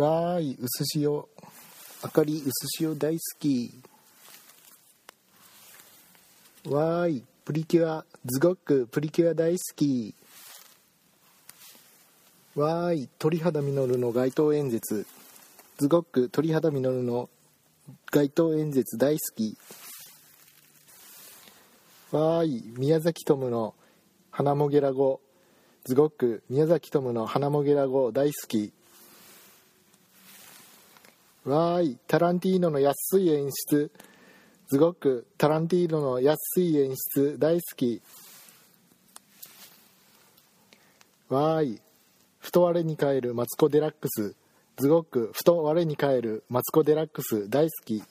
わーい薄塩。あかり薄塩大好き。わーいプリキュアズゴックプリキュア大好き。わーい鳥肌実の街頭演説。ズゴック鳥肌実の街頭演説大好き。わーい宮崎トムの花もげら語ズゴック宮崎トムの花もげら語大好き。わーいタランティーノの安い演出。すごくタランティーノの安い演出大好き。わーい太割れに帰るマツコ・デラックス。すごく太割れに帰るマツコ・デラックス大好き。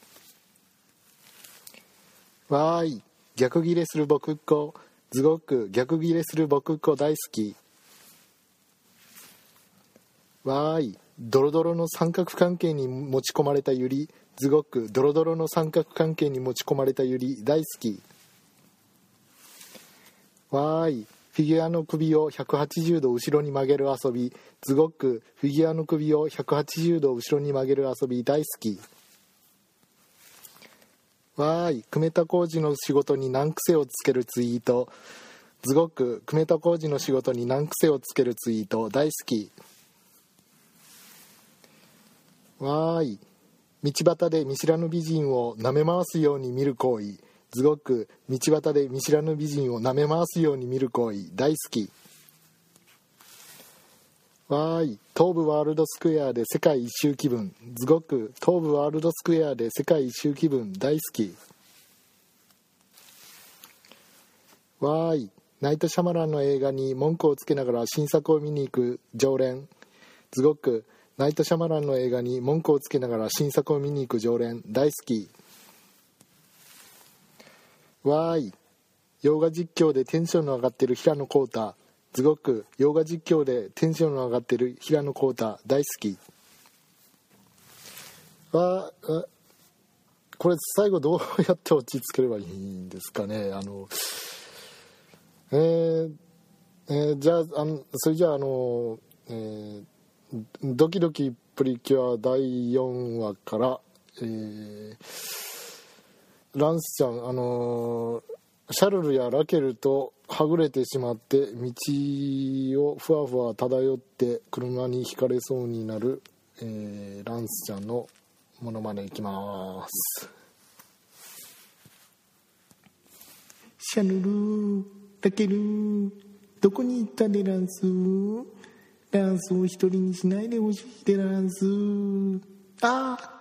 わーい逆ギレする僕っ子。すごく逆ギレする僕っ子大好き。わーいドロドロの三角関係に持ち込まれたユリすごくドロドロの三角関係に持ち込まれたユリ大好き。わーい。フィギュアの首を180度後ろに曲げる遊びすごくフィギュアの首を180度後ろに曲げる遊び大好き。わーい。久米田浩二の仕事に難癖をつけるツイート。すごく久米田浩二の仕事に難癖をつけるツイート大好き。わーい。道端で見知らぬ美人を舐め回すように見る行為。すごく道端で見知らぬ美人を舐め回すように見る行為。大好き。わーい。東武ワールドスクエアで世界一周気分。すごく東武ワールドスクエアで世界一周気分。大好き。わーい。ナイト・シャマランの映画に文句をつけながら新作を見に行く常連。すごくナイト・シャマランの映画に文句をつけながら新作を見に行く常連大好き。わーい。洋画実況でテンションの上がってる平野浩太。すごく洋画実況でテンションの上がってる平野浩太。大好き。わー。これ最後どうやって落ち着ければいいんですかね？あのえー、えー、じゃああのそれじゃああのえードキドキプリキュア第4話から、えー、ランスちゃん、あのーシャルルやラケルとはぐれてしまって道をふわふわ漂って車にひかれそうになる、えーランスちゃんのモノマネいきます。シャルルラケルどこに行ったでランス？ダンスを一人にしないでほしい。でランス。ああ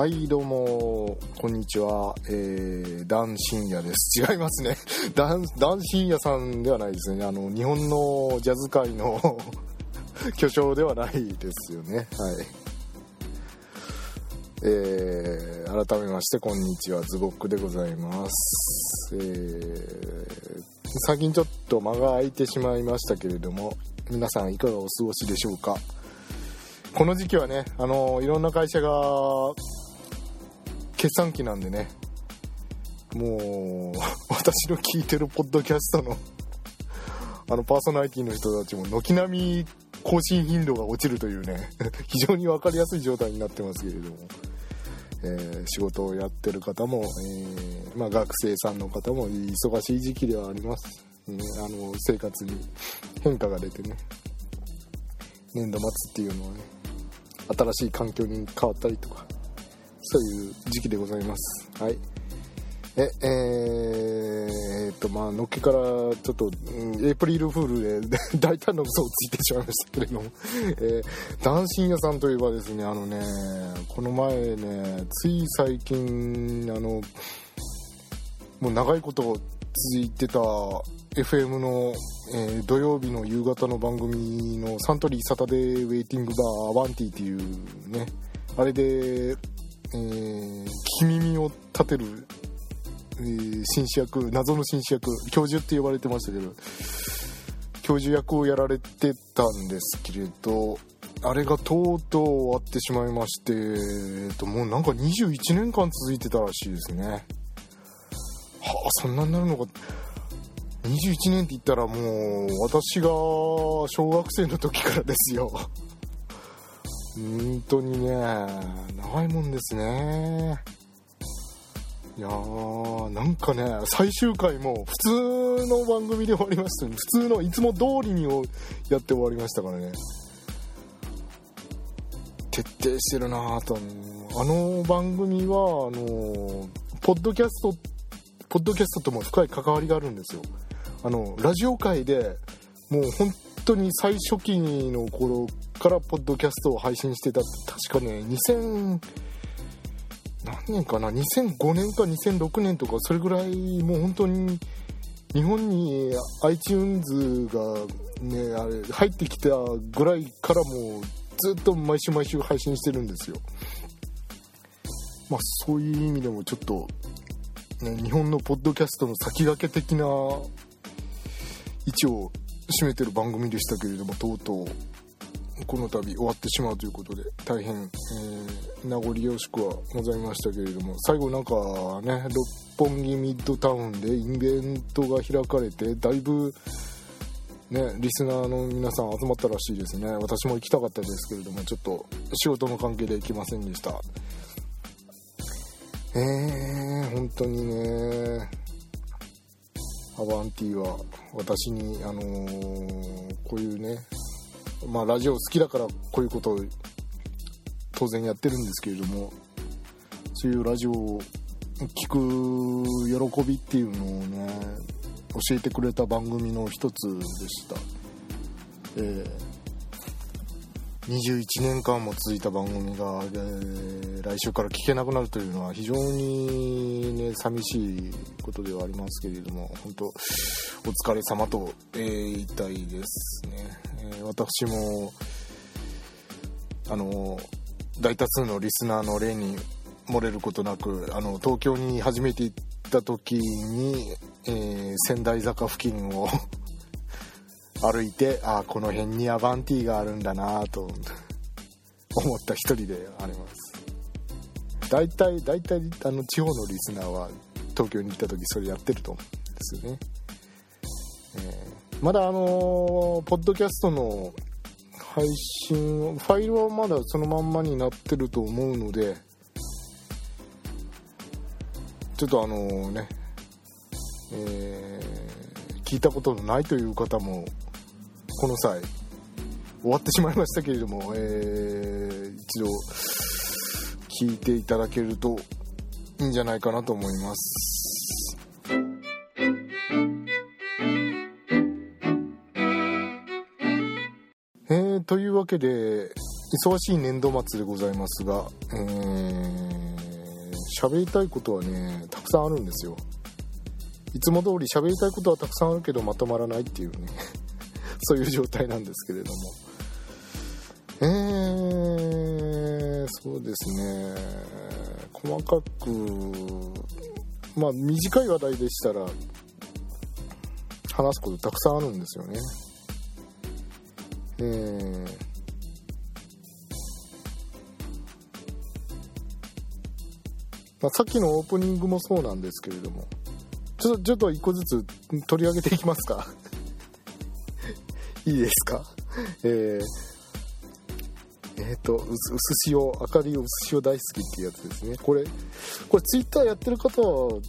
はいどうもこんにちは。えー、ダン深夜です。違いますね。ダンダン深夜さんではないですね。あの日本のジャズ界の 巨匠ではないですよね。はい。えー、改めましてこんにちは。ズボックでございます。えー、最近ちょっと間が空いてしまいましたけれども皆さんいかがお過ごしでしょうか。この時期はねあのいろんな会社が決算期なんでね。もう 私の聞いてるポッドキャストのあのパーソナリティの人たちも軒並み更新頻度が落ちるというね 非常に分かりやすい状態になってますけれども、えー仕事をやってる方も、えーまあ、学生さんの方も忙しい時期ではあります、ね、あの生活に変化が出てね。年度末っていうのはね新しい環境に変わったりとか。そういう時期でございます。はい。ええー、っとまあのっけからちょっと、うん、エイプリルフールで 大胆な嘘をついてしまいましたけれども、えー、ダンシン屋さんといえばですねあのねこの前ねつい最近あのもう長いこと続いてた FM の、えー、土曜日の夕方の番組のサントリーサタデーウェイティングバーアバンティーっていうねあれで、えー、聞き耳を立てるえー、紳士役謎の紳士役教授って呼ばれてましたけど教授役をやられてたんですけれどあれがとうとう終わってしまいまして、えー、ともうなんか21年間続いてたらしいですね。はあそんなになるのか。21年って言ったらもう私が小学生の時からですよ。本当にね長いもんですね。いやーなんかね最終回も普通の番組で終わりました普通のいつも通りにやって終わりましたからね。徹底してるなぁと。あの番組はあのポッドキャストポッドキャストとも深い関わりがあるんですよ。あのラジオ界でもう本当に最初期の頃からポッドキャストを配信してた確かね2000何年かな？2005年か2006年とかそれぐらいもう本当に日本に iTunes がねあれ入ってきたぐらいからもうずっと毎週毎週配信してるんですよ。まあそういう意味でもちょっと、ね、日本のポッドキャストの先駆け的な位置を占めてる番組でしたけれどもとうとう。この度終わってしまうということで大変、えー、名残惜しくはございましたけれども最後なんかね六本木ミッドタウンでイベントが開かれてだいぶねリスナーの皆さん集まったらしいですね。私も行きたかったですけれどもちょっと仕事の関係で行きませんでした。えー、本当にねアバンティは私にあのー、こういうねまあ、ラジオ好きだからこういうことを当然やってるんですけれどもそういうラジオを聴く喜びっていうのをね教えてくれた番組の一つでした、えー、21年間も続いた番組が、えー、来週から聞けなくなるというのは非常にね寂しいことではありますけれども本当お疲れ様と、えー、言いたいですね。えー、私もあの大多数のリスナーの例に漏れることなくあの東京に初めて行った時に、えー、仙台坂付近を歩いてあこの辺にアバンティがあるんだなと思った一人であります。大体大体あの地方のリスナーは東京に来た時それやってると思うんですよね、えーまだあのポッドキャストの配信ファイルはまだそのまんまになってると思うのでちょっとあのね、えー、聞いたことのないという方もこの際終わってしまいましたけれども、えー、一度聞いていただけるといいんじゃないかなと思います。えというわけで忙しい年度末でございますがえー、喋りたいことはねたくさんあるんですよいつも通り喋りたいことはたくさんあるけどまとまらないっていうね そういう状態なんですけれども。えー、そうですね。細かくまあ短い話題でしたら話すことたくさんあるんですよね。えー、まあ、さっきのオープニングもそうなんですけれども。ちょっとちょっと一個ずつ取り上げていきますか。いいですか？えー、えっ、ー、とうす塩明かりうす塩大好きっていうやつですね。これこれツイッターやってる方は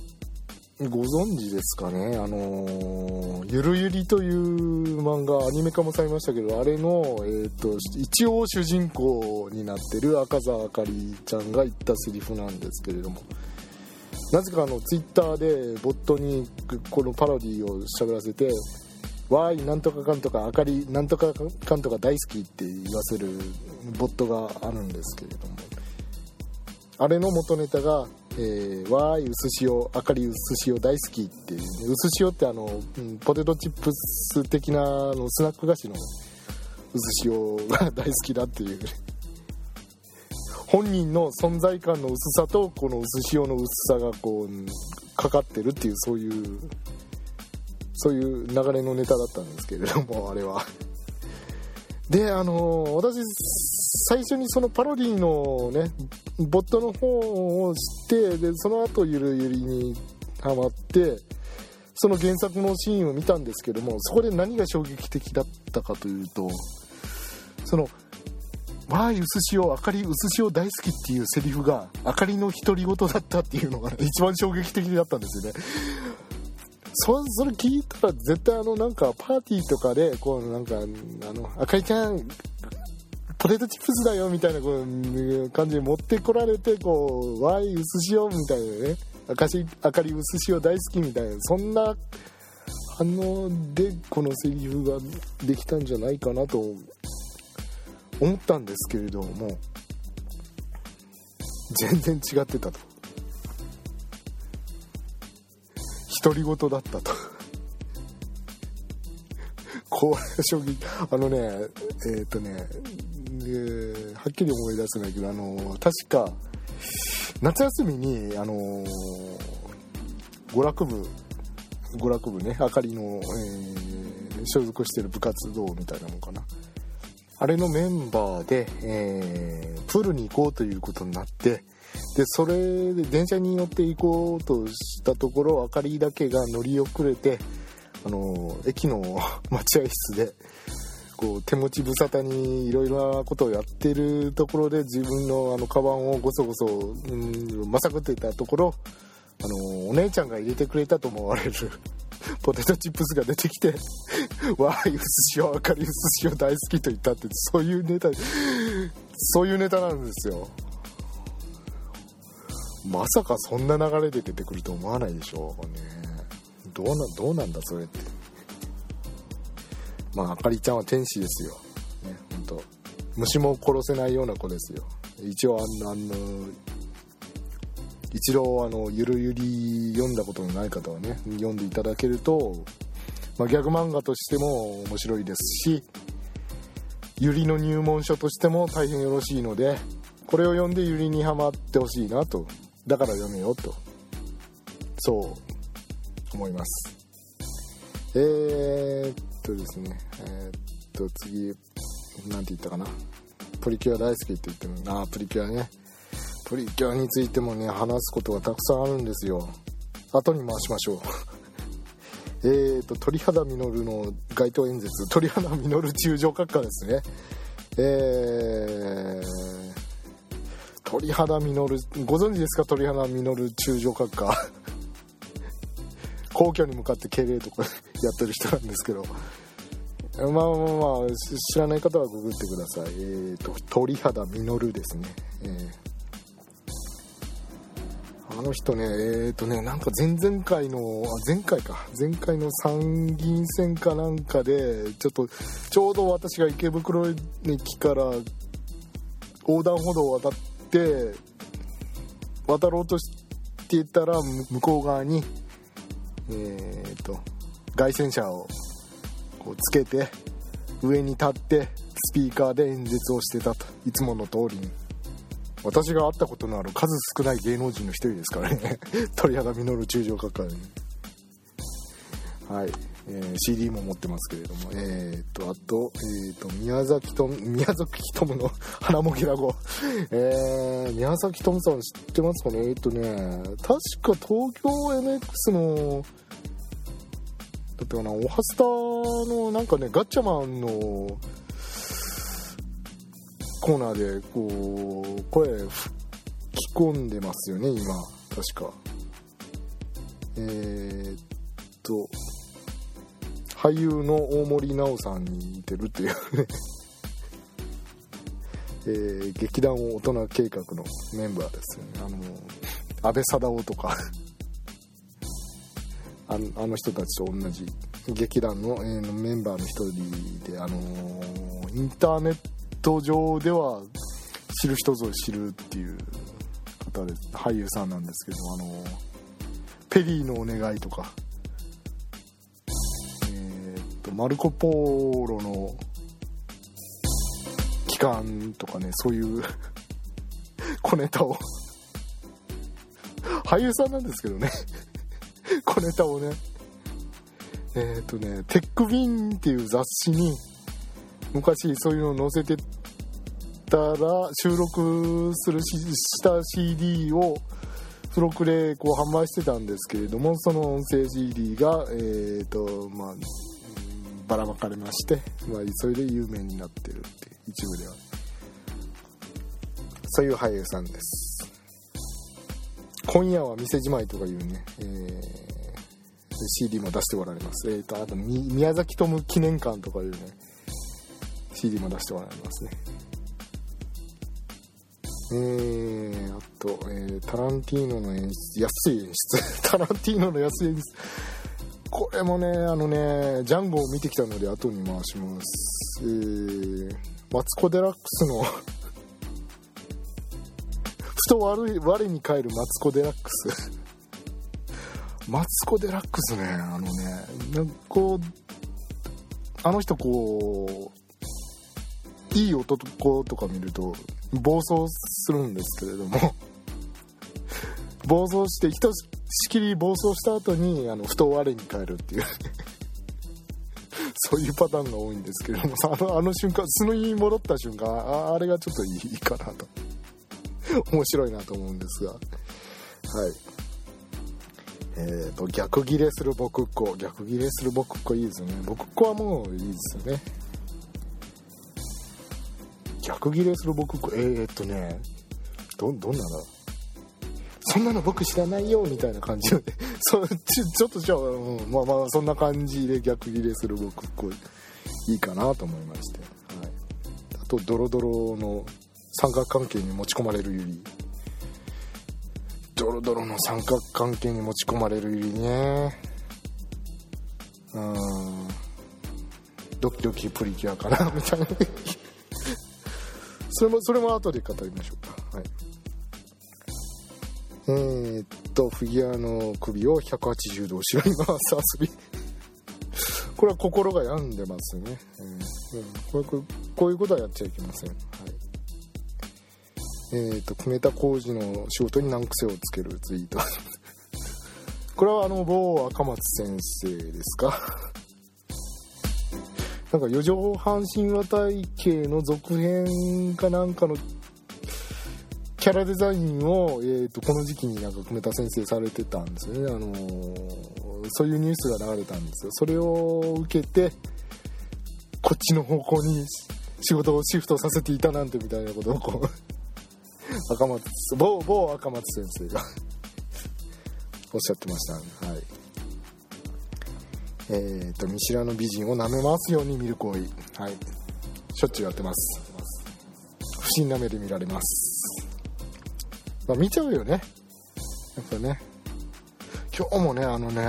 ご存知ですかね？あのゆるゆりという漫画アニメ化もされましたけどあれの、えーと、一応主人公になってる赤澤あかりちゃんが言ったセリフなんですけれども。なぜかあのツイッターでボットにこのパロディを喋らせて「わーいなんとかかんとかあかりなんとかかんとか大好き」って言わせるボットがあるんですけれども。あれの元ネタが「えー、わーい薄塩あかり薄塩大好き」っていう、ね、薄塩ってあの、ポテトチップス的なのスナック菓子の薄塩が大好きだっていう。本人の存在感の薄さとこの薄塩の薄さがこうかかってるっていうそういうそういう流れのネタだったんですけれども あれはであの私最初にそのパロディのねボットの方を知ってでその後ゆるゆりにハマってその原作のシーンを見たんですけどもそこで何が衝撃的だったかというとそのわーい、薄塩、あかり、薄塩大好きっていうセリフが、あかりの独り言だったっていうのが、ね、一番衝撃的だったんですよね。そそれ聞いたら絶対あのなんかパーティーとかでこうなんかあのあかりちゃんポテトチップスだよみたいなこう感じで持ってこられてこうわい薄塩みたいなねあかしあかり薄塩大好きみたいなそんな反応でこのセリフができたんじゃないかなと思ったんですけれども全然違ってたと。独り言だったと。これ衝撃あのねえっ、ー、とねではっきり思い出せないけどあの確か夏休みにあの娯楽部娯楽部ねあかりの、えー、所属してる部活動みたいなのかな。あれのメンバーで、えー、プールに行こうということになってでそれで電車に乗って行こうとしたところ明かりだけが乗り遅れてあの駅の 待合室でこう手持ち無沙汰にいろいろなことをやってるところで自分のあのカバンをごそごそ、うん、まさぐってたところあのお姉ちゃんが入れてくれたと思われる ポテトチップスが出てきて「わあ、薄塩あかり薄塩大好き」と言ったってそういうネタそういうネタなんですよ。まさかそんな流れで出てくると思わないでしょう。ね。どうなどうなんだそれって。まああかりちゃんは天使ですよ。ね本当。虫も殺せないような子ですよ。一応あのあの一度あのゆるゆり読んだことのない方はね読んでいただけると、まあ、ギャグ漫画としても面白いですしゆりの入門書としても大変よろしいのでこれを読んでゆりにはまってほしいなと。だから読めよと。そう思います。えー、っとですね。えー、っと次何て言ったかな。プリキュア大好きって言ってるああプリキュアね。プリキュアについてもね話すことがたくさんあるんですよ。後に回しましょう。えーと鳥肌実の街頭演説。鳥肌実中将閣下ですね。えー、鳥肌実るご存知ですか？鳥肌実る中将閣下。皇居に向かって敬礼とかやってる人なんですけど。まあまあまあ知らない方はググってください。えーと鳥肌実るですね。えー。あの人ね、えっ、ー、とね、なんか前々回の、あ、前回か、前回の参議院選かなんかで、ちょっと、ちょうど私が池袋駅から横断歩道を渡って、渡ろうとしていたら、向こう側に、えっ、と、街宣車をこうつけて、上に立って、スピーカーで演説をしてたと。いつもの通りに。私が会ったことのある数少ない芸能人の一人ですからね 鳥肌実る中将閣下にはい、え、CD も持ってますけれどもえー、とあと,、えー、と宮崎と宮崎智の 花もぎらご。えー、宮崎智さん知ってますかね？えー、っとね確か東京 MX のだったかな？オハスタのなんかねガッチャマンのコーナーでこう声吹き込んでますよね今。確か。えー、っと俳優の大森奈緒さんに似てるっていうね。えー、劇団大人計画のメンバーですよね。あの安倍貞夫とか。あのあの人たちと同じ劇団の,、えー、メンバーの一人で、あのー、インターネット上では知る人ぞ知るっていう方で俳優さんなんですけど、あのー、ペリーのお願いとか、とマルコ・ポーロの期間とかねそういう 小ネタを。俳優さんなんですけどね。小ネタをね。えっ、とねテックビンっていう雑誌に昔そういうの載せてたら収録するしした CD を付録でこう販売してたんですけれどもその音声 CD がえっ、ー、とまあばらまかれまして、まあ、それで有名になってるって一部ではそういう俳優さんです今夜は店じまいとかいうね、えー CD も出しておられます。えーと、あと宮崎トム記念館とかいうね CD も出しておられますね。えー、あと、えー、タランティーノの演出、安い演出。タランティーノの安い演出。これもね、あのね、ジャンゴを見てきたので後に回します。えー、マツコ・デラックスの ふと我我に返るマツコ・デラックスマツコ・デラックスねあのねなんかこうあの人こういい男とか見ると暴走するんですけれども 暴走してひとしきり暴走した後にあのふと我に返るっていう。そういうパターンが多いんですけれどもあのあの瞬間素のに戻った瞬間ああれがちょっといいかなと。面白いなと思うんですが。はい。えーと、逆ギレする僕っ子。逆ギレする僕っ子いいですよね。僕っ子はもういいですよね。逆ギレする僕っ子。えー、っとねどどんなだそんなの僕知らないよみたいな感じで そちちょっとじゃあ、うん、まあまあそんな感じで逆ギレする僕っ子いいかなと思いまして、はい、あとドロドロの三角関係に持ち込まれるゆりドロドロの三角関係に持ち込まれるゆりね。うん。ドキドキプリキュアかなみたいな。それもそれも後で語りましょうか。はい。えー、っとフィギュアの首を180度後ろに回す遊び。これは心が病んでますね、えー、うん、これこういうことはやっちゃいけません。はい。えーと、久米田浩二の仕事に難癖をつけるツイート。これはあの某赤松先生ですか？なんか四畳半神話体系の続編かなんかのキャラデザインを、えーと、この時期になんか久米田先生されてたんですよね、あのー、そういうニュースが流れたんですよ。それを受けてこっちの方向に仕事をシフトさせていたなんてみたいなことをこう 赤松某某赤松先生が おっしゃってましたはい。えっ、ー、と見知らぬ美人を舐め回すように見る行為はい。しょっちゅうやってます。不審な目で見られます。まあ見ちゃうよね。やっぱね。今日もねあのね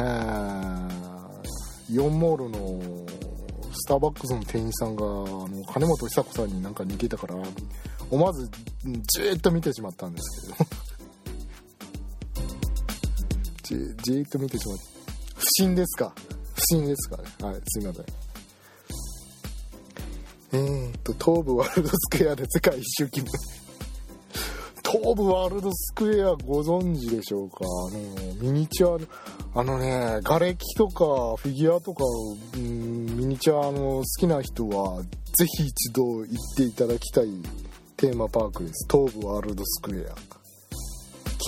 イオンモールのスターバックスの店員さんがあの金本久子さんになんか似てたから思わずじーっと見てしまったんですけど。じじーっと見てしまった。不審ですか？不審ですか？ねはいすいません。えー、っと東武ワールドスクエアで世界一周気分東武ワールドスクエアご存知でしょうか？あのミニチュアあのね瓦礫とかフィギュアとか、うん、ミニチュアの好きな人はぜひ一度行っていただきたいテーマパークです。東武ワールドスクエア。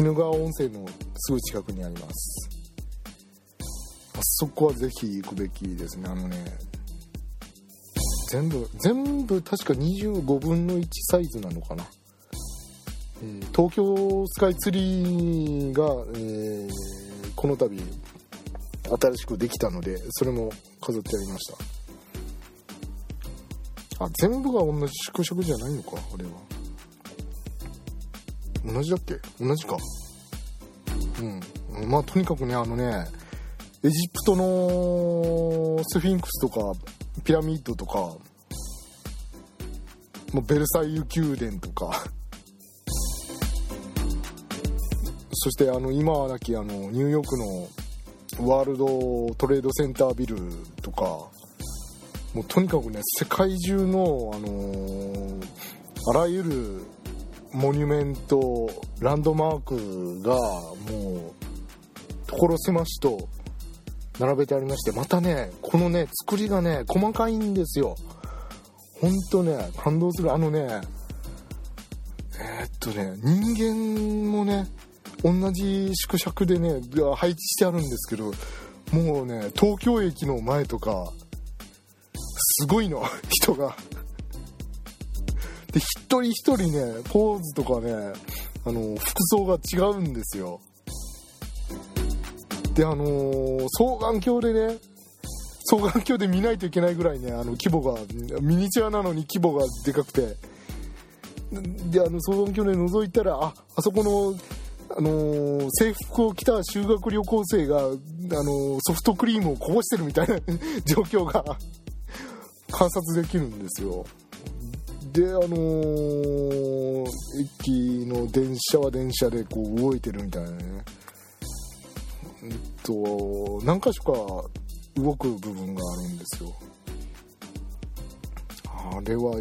鬼怒川温泉のすぐ近くにあります。あそこはぜひ行くべきですね。あのね全部全部確か25分の1サイズなのかな、東京スカイツリーが、えー、この度新しくできたのでそれも飾ってありました。あ全部が同じ縮尺じゃないのかあれは。同じだっけ？同じか。うん。まあとにかくねあのねエジプトのスフィンクスとかピラミッドとかもうベルサイユ宮殿とかそしてあの今はなきあのニューヨークのワールドトレードセンタービルとかもうとにかくね世界中の、あのー、あらゆるモニュメントランドマークがもう所狭しと並べてありましてまたねこのね作りがね細かいんですよ。ほんとね感動する。あのねえー、っとね人間もね同じ縮尺でね配置してあるんですけどもうね東京駅の前とかすごいの 人が。で一人一人ねポーズとかねあの服装が違うんですよ。であのー、双眼鏡でね双眼鏡で見ないといけないぐらいねあの規模がミニチュアなのに規模がでかくて。であの双眼鏡で覗いたらああそこのあのー、制服を着た修学旅行生が、あのー、ソフトクリームをこぼしてるみたいな 状況が 観察できるんですよ。であのー、駅の電車は電車でこう動いてるみたいなね。えっと何箇所か動く部分があるんですよ。あれはぜ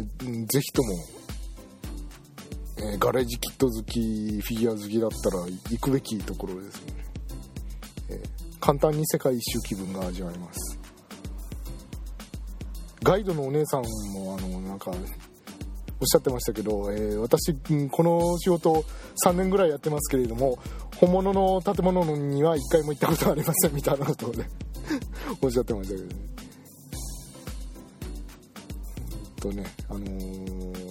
ひとも、えー、ガレージキット好きフィギュア好きだったら行くべきところですよね、えー、簡単に世界一周気分が味わえます。ガイドのお姉さんもあのなんかおっしゃってましたけど、えー、私この仕事3年ぐらいやってますけれども本物の建物には1回も行ったことありませんみたいなことをね おっしゃってましたけどね。とねあのー、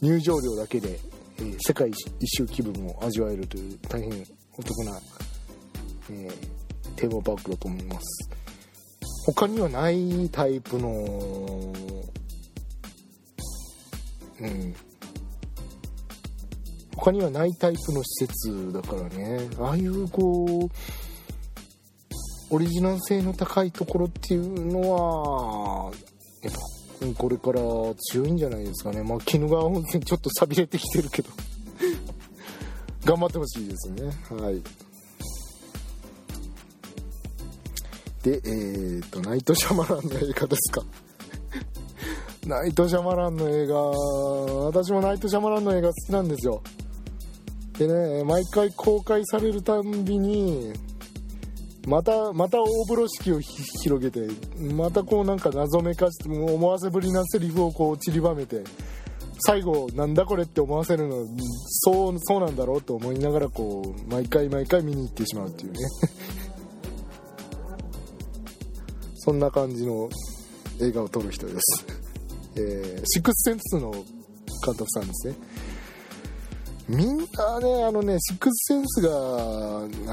入場料だけで、えー、世界一周気分を味わえるという大変お得な、えー、テーマパークだと思います。他にはないタイプのうん。他にはないタイプの施設だからね。ああいうこうオリジナル性の高いところっていうのはやっぱこれから強いんじゃないですかね。まあ鬼怒川温泉 ちょっと寂れてきてるけど。頑張ってほしいですね。はい。でえーとナイトシャマランの映画ですか。ナイトシャマランの映画私もナイトシャマランの映画好きなんですよ。でね毎回公開されるたんびにまたまた大風呂敷を広げてまたこうなんか謎めかして思わせぶりなセリフをこう散りばめて最後なんだこれって思わせるのそうそうなんだろうと思いながらこう毎回毎回見に行ってしまうっていうね。そんな感じの映画を撮る人です、えー、シックスセンスの監督さんですね。みんなね、あのね、シックスセンスが、あ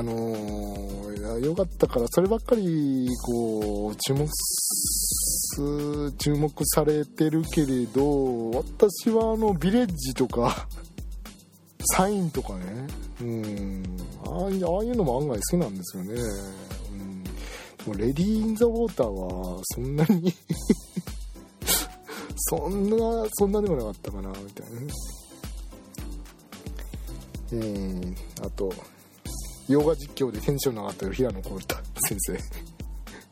のー、良かったから、そればっかり、こう、注目す注目されてるけれど、私はあの、ビレッジとか、サインとかね、うん、ああいうのも案外好きなんですよね。うん、レディー・イン・ザ・ウォーターは、そんなに そんな、そんなでもなかったかな、みたいなね。え、あと洋画実況でテンションの上がった平野浩太先生。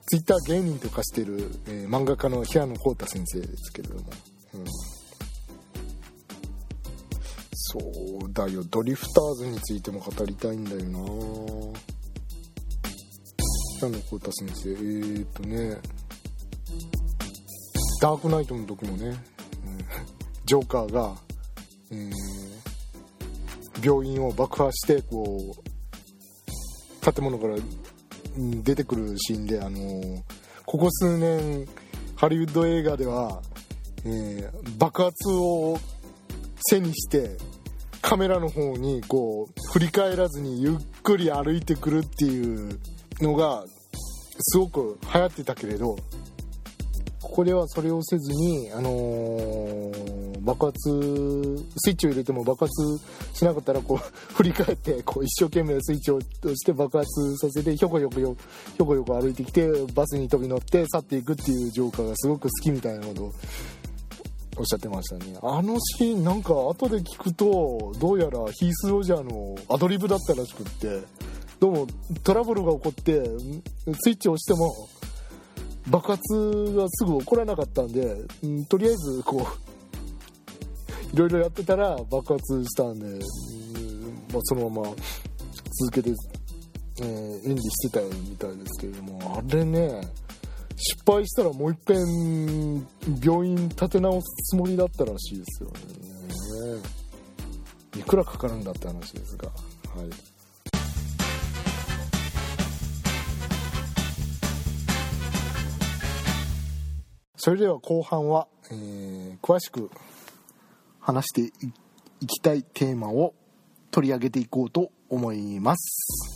ツイッター芸人とかしてる、えー、漫画家の平野浩太先生ですけれども、うん、そうだよ。ドリフターズについても語りたいんだよな。平野浩太先生。えー、っとね。ダークナイトの時もね、うん、ジョーカーが、えー病院を爆破してこう建物から出てくるシーンであのここ数年ハリウッド映画では、えー、爆発を背にしてカメラの方にこう振り返らずにゆっくり歩いてくるっていうのがすごく流行ってたけれどここではそれをせずに、あのー、爆発スイッチを入れても爆発しなかったらこう振り返ってこう一生懸命スイッチを押して爆発させてひょこひょこひょこひょこ歩いてきてバスに飛び乗って去っていくっていうジョーカーがすごく好きみたいなことをおっしゃってましたね。あのシーンなんか後で聞くとどうやらヒース・ロジャーのアドリブだったらしくってどうもトラブルが起こってスイッチを押しても爆発がすぐ起こらなかったんで、うん、とりあえずこういろいろやってたら爆発したんで、まあ、そのまま続けて、えー、演技してたみたいですけれどもあれね失敗したらもういっぺん病院立て直すつもりだったらしいですよね。いくらかかるんだって話ですがはい。それでは後半は、えー、詳しく話していきたいテーマを取り上げていこうと思います。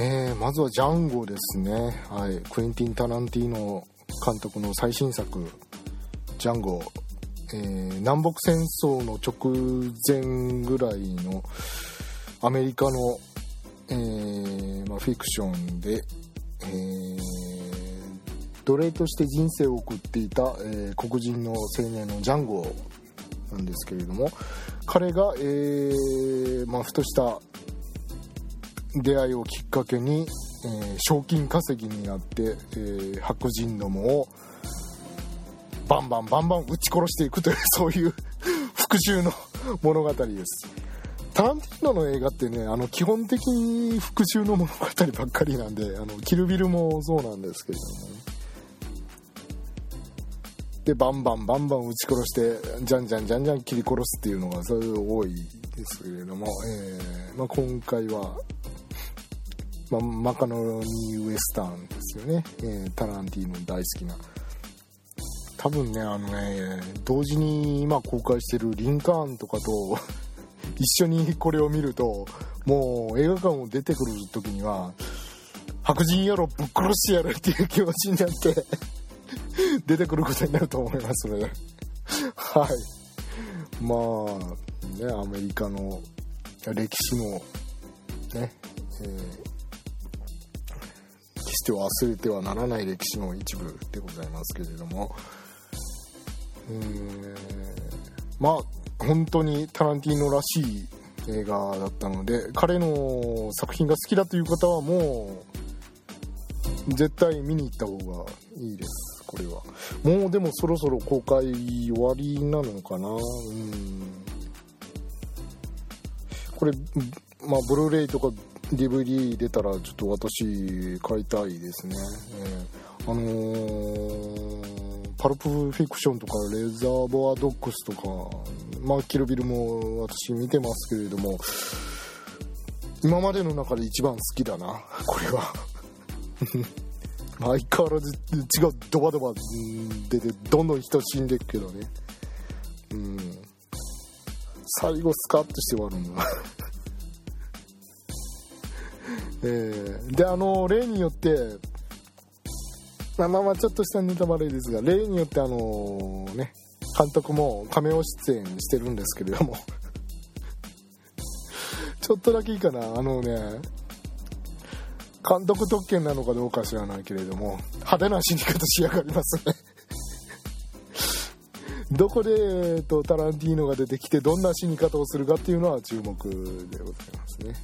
えー、まずはジャンゴですね、はい、クエンティン・タランティーノ監督の最新作「ジャンゴ」えー、南北戦争の直前ぐらいのアメリカの、えーまあ、フィクションでえー、奴隷として人生を送っていた、えー、黒人の青年のジャンゴなんですけれども彼が、えーまあ、ふとした出会いをきっかけに、えー、賞金稼ぎになって、えー、白人どもをバンバンバンバン撃ち殺していくという そういう復讐の物語です。タランティーノの映画ってねあの基本的に復讐の物語ばっかりなんであのキルビルもそうなんですけれども。でバンバンバンバン撃ち殺してじゃんじゃんじゃんじゃん切り殺すっていうのがそういう多いですけれども、えーまあ、今回は、まあ、マカロニウエスタンですよね、えー、タランティーノ大好きな。多分ねあのね同時に今公開してるリンカーンとかと 一緒にこれを見るともう映画館を出てくる時には白人野郎ぶっ殺してやるっていう気持ちになって 出てくることになると思います。ねはい。まあねアメリカの歴史のね、えー、決して忘れてはならない歴史の一部でございますけれども。えー、まあ本当にタランティーノらしい映画だったので彼の作品が好きだという方はもう絶対見に行った方がいいです。これは。もうでもそろそろ公開終わりなのかな？うん。これまあブルーレイとか DVD 出たらちょっと私買いたいですね、えー、あのーパルプフィクションとかレザーボアドックスとかまあキルビルも私見てますけれども今までの中で一番好きだなこれは。相変わらず血がドバドバ出てどんどん人死んでいくけどね。うん。最後スカッとして終わるんだ えー、であの例によってまあまあちょっとしたネタバレですが例によってあのね監督もカメオ出演してるんですけれども。ちょっとだけいいかな。あのね監督特権なのかどうか知らないけれども派手な死に方しやがりますね。どこで、えっと、タランティーノが出てきてどんな死に方をするかっていうのは注目でございますね。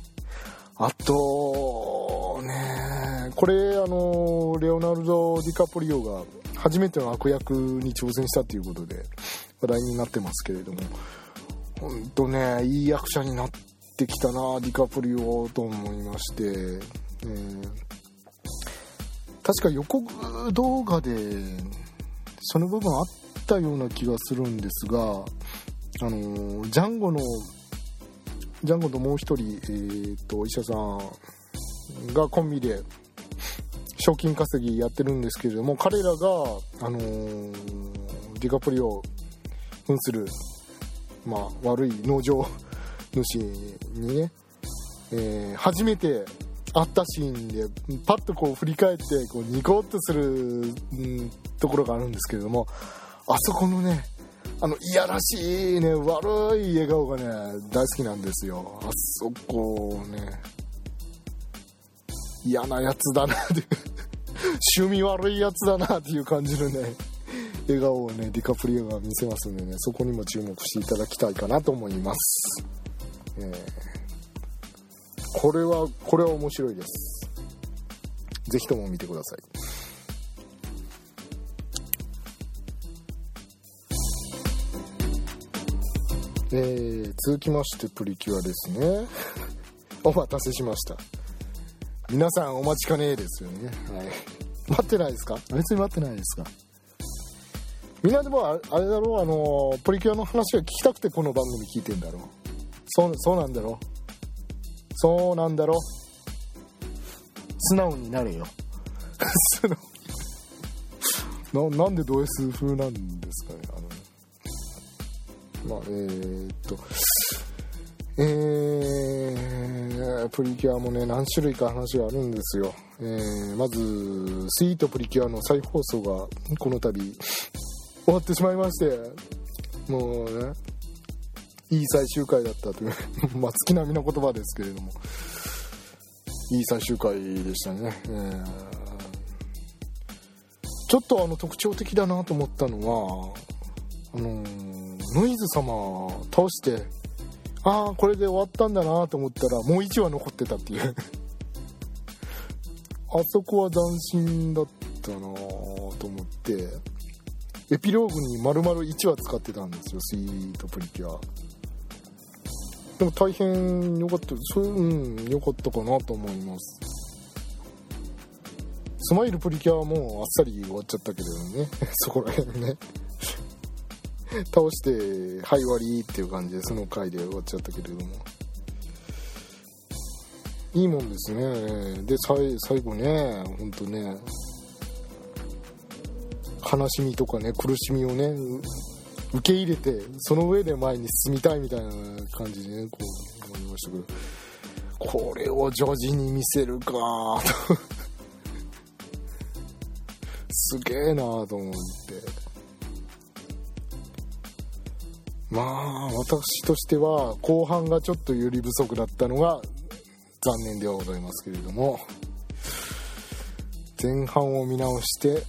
あとねこれあのレオナルド・ディカプリオが初めての悪役に挑戦したということで話題になってますけれども本当ねいい役者になってきたなディカプリオと思いまして、え、確か予告動画でその部分あったような気がするんですがあのジャンゴのジャンゴともう一人、えーと、医者さんがコンビで賞金稼ぎやってるんですけれども彼らが、あのー、ディカプリオ扮する、まあ、悪い農場主にね、えー、初めて会ったシーンでパッとこう振り返ってこうニコッとする、うん、ところがあるんですけれどもあそこのねあのいやらしいね悪い笑顔がね大好きなんですよ。あそこね嫌なやつだなっていう。趣味悪いやつだなっていう感じのね笑顔をねディカプリオが見せますんでねそこにも注目していただきたいかなと思います、えー、これはこれは面白いです。是非とも見てください。えー、続きましてプリキュアですね。お待たせしました。皆さんお待ちかねえですよね。はい。待ってないですか？別に待ってないですか。みんなでもあれだろ？うあのプリキュアの話が聞きたくてこの番組聞いてんだろ？うそうそうなんだろ？そうなんだろ？素直になれよ。素直。ななんでド S 風なんですかねあのまあえー、っと。えー、プリキュアもね何種類か話があるんですよ、えー、まずスイートプリキュアの再放送がこの度終わってしまいましてもうねいい最終回だったという まあ月並みの言葉ですけれども。いい最終回でしたね、えー、ちょっとあの特徴的だなと思ったのはあのノイズ様倒してああこれで終わったんだなと思ったらもう1話残ってたっていう。あそこは斬新だったなと思ってエピローグに丸々1話使ってたんですよスイートプリキュア。でも大変良かったそううん良かったかなと思います。スマイルプリキュアはもうあっさり終わっちゃったけどね。そこら辺ね。倒してはい終わりっていう感じでその回で終わっちゃったけれども。いいもんですね。で最後ねほんとね悲しみとかね苦しみをね受け入れてその上で前に進みたいみたいな感じでねこう思いましたけど。これを女児に見せるか。と すげえなと思って。まあ私としては後半がちょっとより不足だったのが残念ではございますけれども。前半を見直して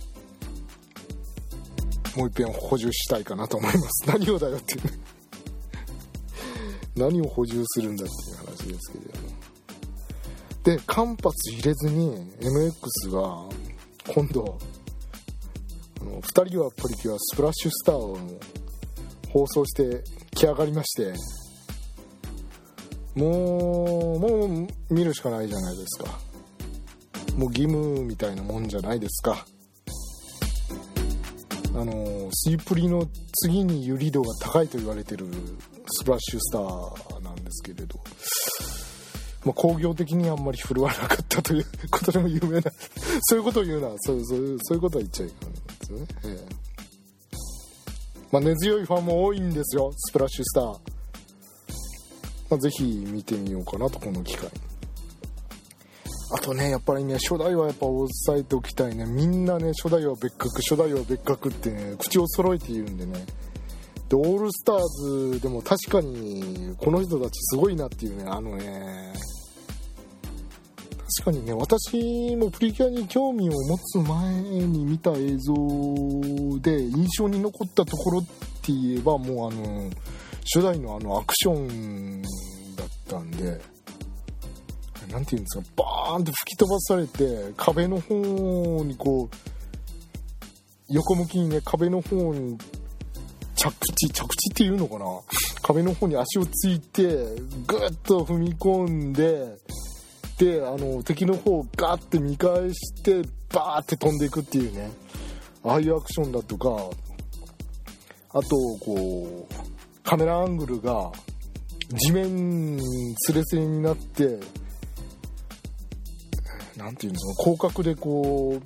もう一遍補充したいかなと思います。何をだよっていう。何を補充するんだっていう話ですけれども。で間髪入れずに MX が今度あの2人はプリキュアスプラッシュスターを放送して来上がりましてもうもう見るしかないじゃないですか。もう義務みたいなもんじゃないですか。あのスイプリの次に有利度が高いと言われてるスプラッシュスターなんですけれど、まあ、工業的にあんまり振るわなかったということでも有名な そういうことを言うなそうそうそういうことは言っちゃいかんですよね、ええ。まあ、根強いファンも多いんですよスプラッシュスター、まあ、ぜひ見てみようかなとこの機会あとねやっぱりね初代はやっぱ押さえておきたいね。みんなね初代は別格初代は別格ってね口を揃えて言うんでね。でオールスターズでも確かにこの人たちすごいなっていうねあのね。確かにね私もプリキュアに興味を持つ前に見た映像で印象に残ったところって言えばもうあの初代のあのアクションだったんで。何て言うんですかバーンって吹き飛ばされて壁の方にこう横向きにね壁の方に着地着地っていうのかな？壁の方に足をついてグッと踏み込んでであの敵の方をガッて見返してバーって飛んでいくっていうね。ああいうアクションだとかあとこうカメラアングルが地面すれすれになって何て言うんですか広角でこ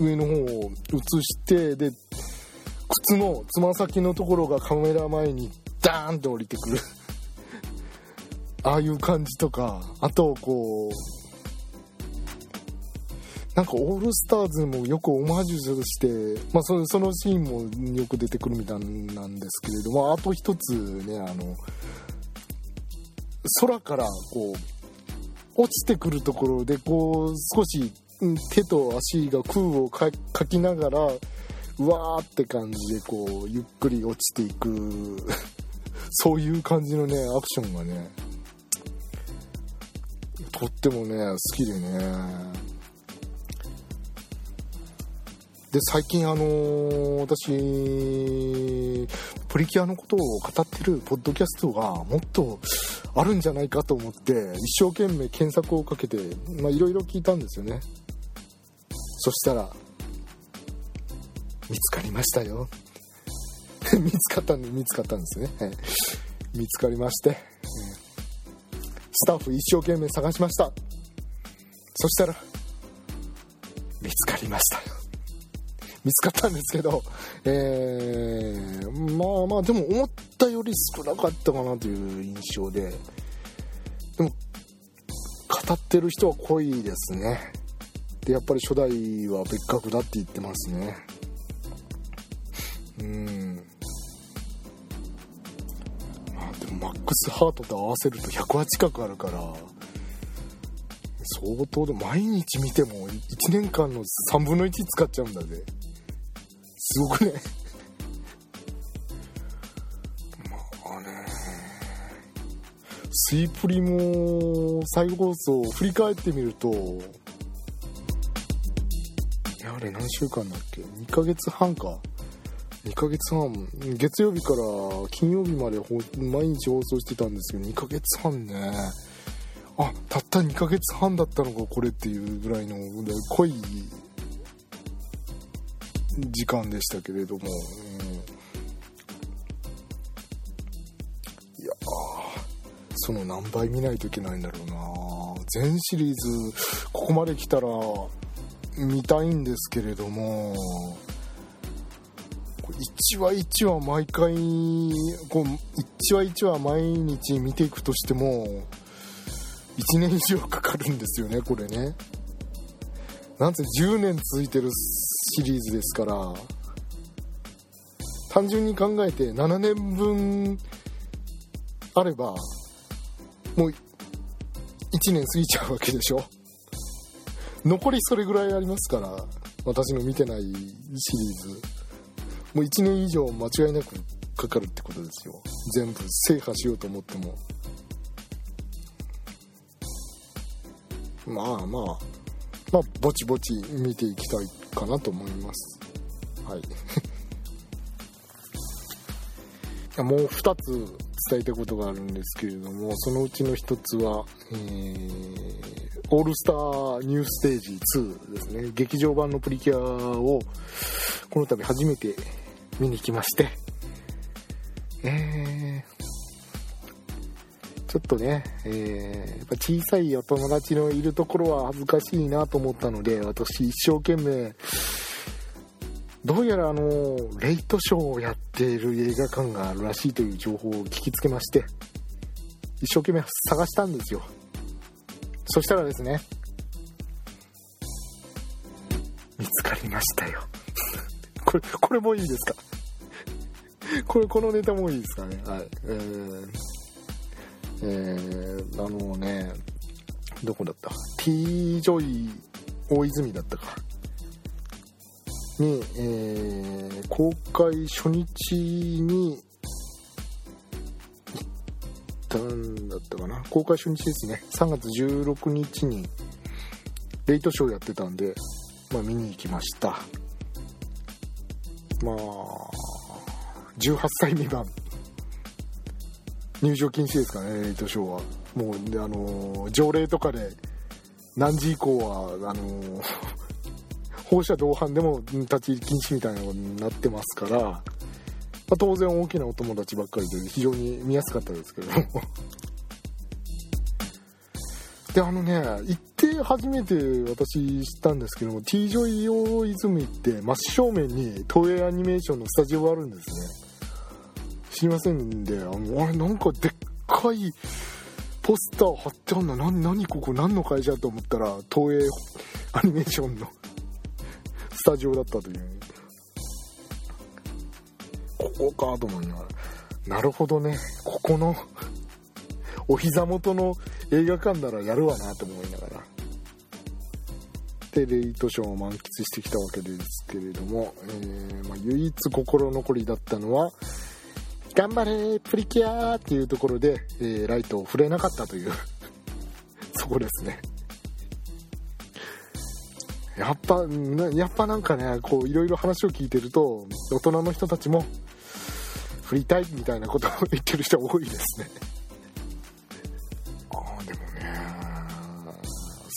う上の方を映してで靴のつま先のところがカメラ前にダーンと降りてくる。ああいう感じとかあとこうなんかオールスターズもよくオマージュして、まあ、そのそのシーンもよく出てくるみたいなんですけれどもあと一つねあの空からこう落ちてくるところでこう少し手と足が空をかきながらうわーって感じでこうゆっくり落ちていく。そういう感じのねアクションがねとってもね好きでね。で最近あのー、私プリキュアのことを語ってるポッドキャストがもっとあるんじゃないかと思って一生懸命検索をかけていろいろ聞いたんですよね。そしたら見つかりましたよ。見つかったんで見つかったんですね、はい、見つかりまして、スタッフ一生懸命探しました。そしたら見つかりました見つかったんですけど、えー、まあまあでも思ったより少なかったかなという印象ででも語ってる人は濃いですね。でやっぱり初代は別格だって言ってますね。うん。まあでもマックスハートと合わせると100話近くあるから相当で毎日見ても1年間の3分の1使っちゃうんだぜ。すごくね。まあね。スイプリも再放送を振り返ってみるとあれ何週間だっけ？2ヶ月半か。2ヶ月半。月曜日から金曜日まで毎日放送してたんですけど2ヶ月半ね。あたった2ヶ月半だったのかこれっていうぐらいの濃い時間でしたけれども、うん、いやその何倍見ないといけないんだろうな。全シリーズここまで来たら見たいんですけれども。1話1話毎回こう1話1話毎日見ていくとしても1年以上かかるんですよねこれね。なんせ10年続いてるシリーズですから単純に考えて7年分あればもう1年過ぎちゃうわけでしょ？残りそれぐらいありますから私の見てないシリーズ。もう1年以上間違いなくかかるってことですよ。全部制覇しようと思っても。まあまあ。まあぼちぼち見ていきたいかなと思います。はい。もう2つ伝えたことがあるんですけれどもそのうちの1つは、えーオールスターニューステージ2ですね。劇場版のプリキュアをこの度初めて見に来まして。えー、ちょっとね、えー、やっぱ小さいお友達のいるところは恥ずかしいなと思ったので私一生懸命どうやらあのレイトショーをやっている映画館があるらしいという情報を聞きつけまして一生懸命探したんですよ。そしたらですね見つかりましたよ。これこれもいいですか？これこのネタもいいですかね？はい。えー、えー、あのねどこだった？T ジョイ大泉だったか。に、えー、公開初日に行ったんだったかな？公開初日ですね。3月16日にレイトショーやってたんで、まあ、見に行きました。まあ18歳未満。入場禁止ですかねレイトショーはもうであの条例とかで何時以降はあの 放射同伴でも立ち入り禁止みたいなのになってますからまあ、当然大きなお友達ばっかりで非常に見やすかったですけども。であのね行って初めて私知ったんですけども T ジョイ大泉って真正面に東映アニメーションのスタジオがあるんですね。知りませんであのあれなんかでっかいポスター貼ってあんな何ここ何の会社と思ったら東映アニメーションのスタジオだったという。ここかと思いながらなるほどね。ここのお膝元の映画館ならやるわなと思いながら。でレイトショーを満喫してきたわけですけれども、えー、まあ、唯一心残りだったのは「頑張れプリキュア!」っていうところで、えー、ライトを触れなかったという そこですねやっぱやっぱなんかねこういろいろ話を聞いてると大人の人たちも振りたいみたいなことを言ってる人多いですねああでもね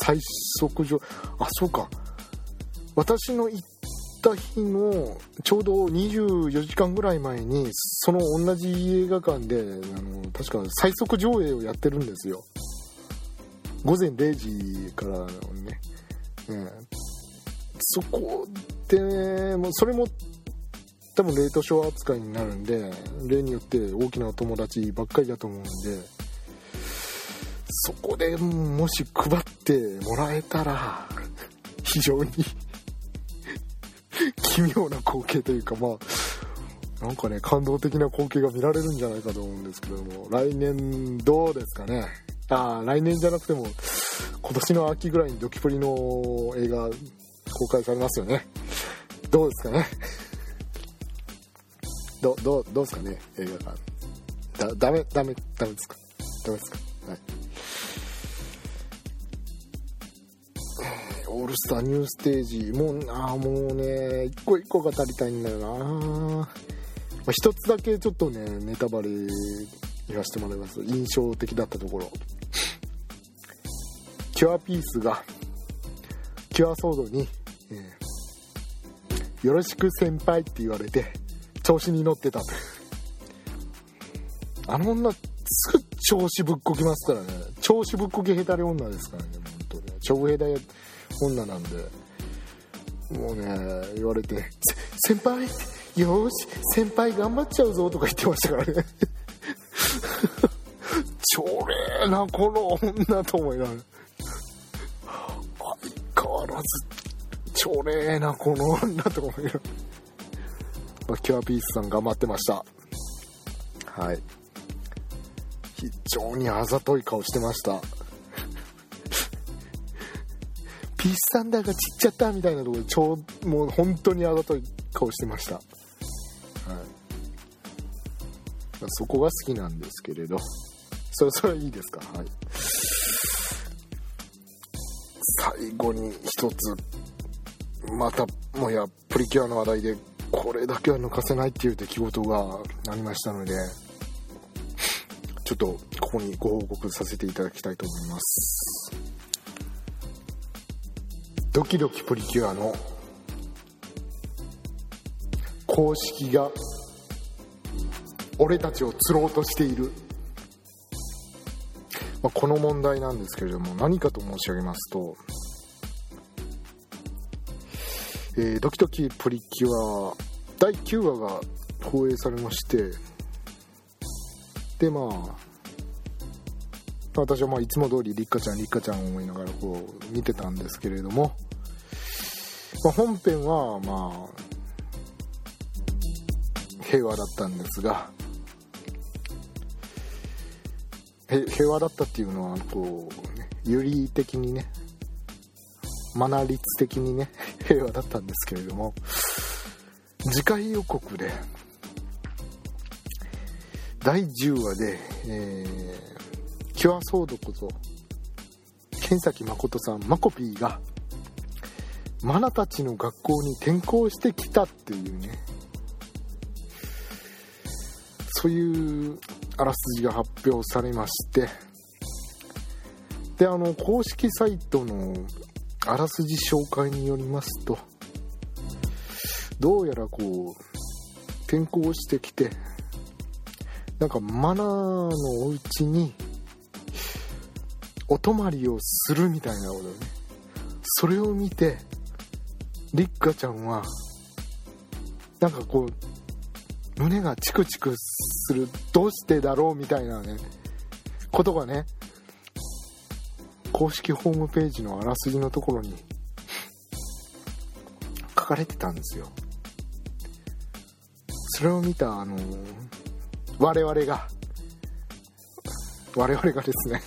最速上あそうか私の行った日のちょうど24時間ぐらい前にその同じ映画館であの確か最速上映をやってるんですよ。午前0時からのね、ねそこでもうそれも多分レートショー扱いになるんで例によって大きなお友達ばっかりだと思うんでそこでもし配ってもらえたら非常に奇妙な光景というかまあなんかね感動的な光景が見られるんじゃないかと思うんですけども来年どうですかね？ああ来年じゃなくても今年の秋ぐらいにドキプリの映画公開されますよね。どうですかね？どどどうですかね？映画館。だダメダメダメですか？ダメですか？はい。オールスターニューステージもうあもうね一個一個が足りたいんだよな、まあ、一つだけちょっとねネタバレ言わせてもらいます。印象的だったところ。キュアピースがキュアソードに、えー、よろしく先輩って言われて調子に乗ってたあの女すぐ調子ぶっこきますからね。調子ぶっこきへたれ女ですからね本当ね。長平大女なんで。もうね言われて「先輩よし先輩頑張っちゃうぞ」とか言ってましたからね。ちょれなこの女と思いながら。相変わらずちょれなこの女と思いながら、まあ、キュアピースさん頑張ってました。はい。非常にあざとい顔してました。ピースサンダーが散っちゃったみたいなところで超もう本当にあざとい顔してました、はい、そこが好きなんですけれど。それそれはいいですか？はい。最後に一つまたもやプリキュアの話題でこれだけは抜かせないっていう出来事がありましたのでちょっとここにご報告させていただきたいと思います。ドキドキプリキュアの公式が俺たちを釣ろうとしている、まあ、この問題なんですけれども何かと申し上げますと、えー、ドキドキプリキュア第9話が放映されましてでまあ私はまあいつも通りリッカちゃんリッカちゃんを思いながらこう見てたんですけれども、まあ、本編はまあ平和だったんですが平和だったっていうのはこう、ね、有利的にねマナー率的にね 平和だったんですけれども次回予告で第10話で、えーキュアソードこと剣崎誠さんマコピーがマナたちの学校に転校してきたっていうね。そういうあらすじが発表されまして。であの公式サイトのあらすじ紹介によりますとどうやらこう転校してきてなんかマナーのお家にお泊まりをするみたいなことね。それを見てりっかちゃんはなんかこう胸がチクチクするどうしてだろうみたいなねことがね公式ホームページのあらすじのところに書かれてたんですよ。それを見たあの我々が我々がですね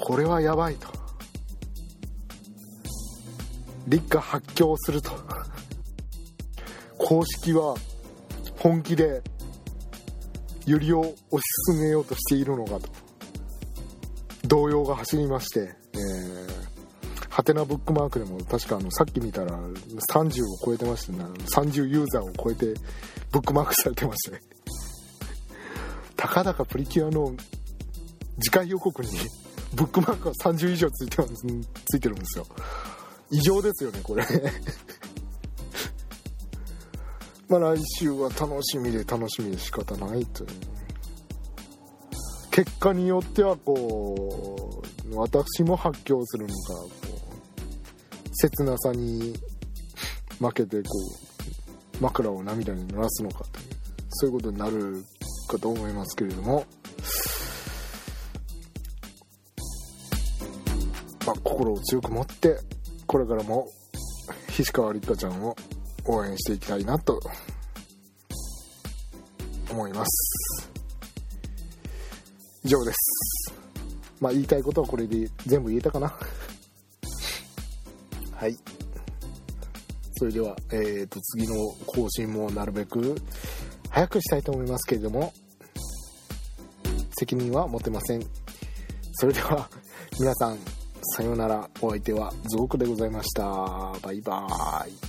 これはやばいと。立夏発狂すると。公式は本気でユリを推し進めようとしているのかと。動揺が走りましてえーハテナブックマークでも確かあのさっき見たら30を超えてましたね30ユーザーを超えてブックマークされてましたね たかだかプリキュアの次回予告にブックマークが30以上ついてますついてるんですよ。異常ですよねこれ。まあ来週は楽しみで楽しみで仕方ないという。結果によってはこう私も発狂するのかこう切なさに負けてこう枕を涙に濡らすのかというそういうことになるかと思いますけれども、まあ、心を強く持ってこれからも菱川立花ちゃんを応援していきたいなと思います。以上です。まあ言いたいことはこれで全部言えたかな。はい。それでは、えー、と次の更新もなるべく早くしたいと思いますけれども責任は持てません。それでは皆さんさようなら。お相手はズゴクでございました。バイバーイ。